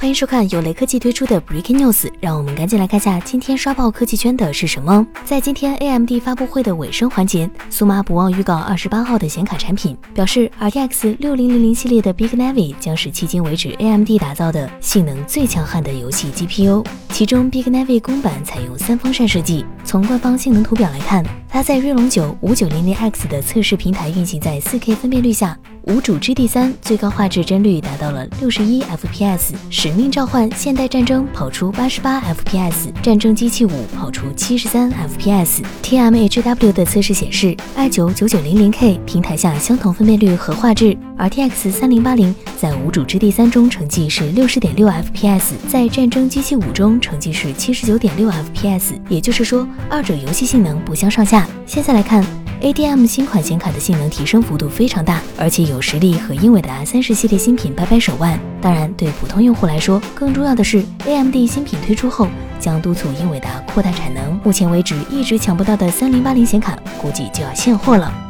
欢迎收看由雷科技推出的 Breaking News，让我们赶紧来看下今天刷爆科技圈的是什么。在今天 AMD 发布会的尾声环节，苏妈不忘预告二十八号的显卡产品，表示 RTX 六零零零系列的 Big Navi 将是迄今为止 AMD 打造的性能最强悍的游戏 GPU。其中 Big Navi 公版采用三风扇设计，从官方性能图表来看，它在锐龙九五九零零 X 的测试平台运行在四 K 分辨率下。无主之地三最高画质帧率达到了六十一 FPS，使命召唤现代战争跑出八十八 FPS，战争机器五跑出七十三 FPS。TMHW 的测试显示，i 九九九零零 K 平台下相同分辨率和画质，RTX 三零八零在无主之地三中成绩是六十点六 FPS，在战争机器五中成绩是七十九点六 FPS，也就是说，二者游戏性能不相上下。现在来看。ADM 新款显卡的性能提升幅度非常大，而且有实力和英伟达三十系列新品掰掰手腕。当然，对普通用户来说，更重要的是 AMD 新品推出后将督促英伟达扩大产能。目前为止一直抢不到的三零八零显卡，估计就要现货了。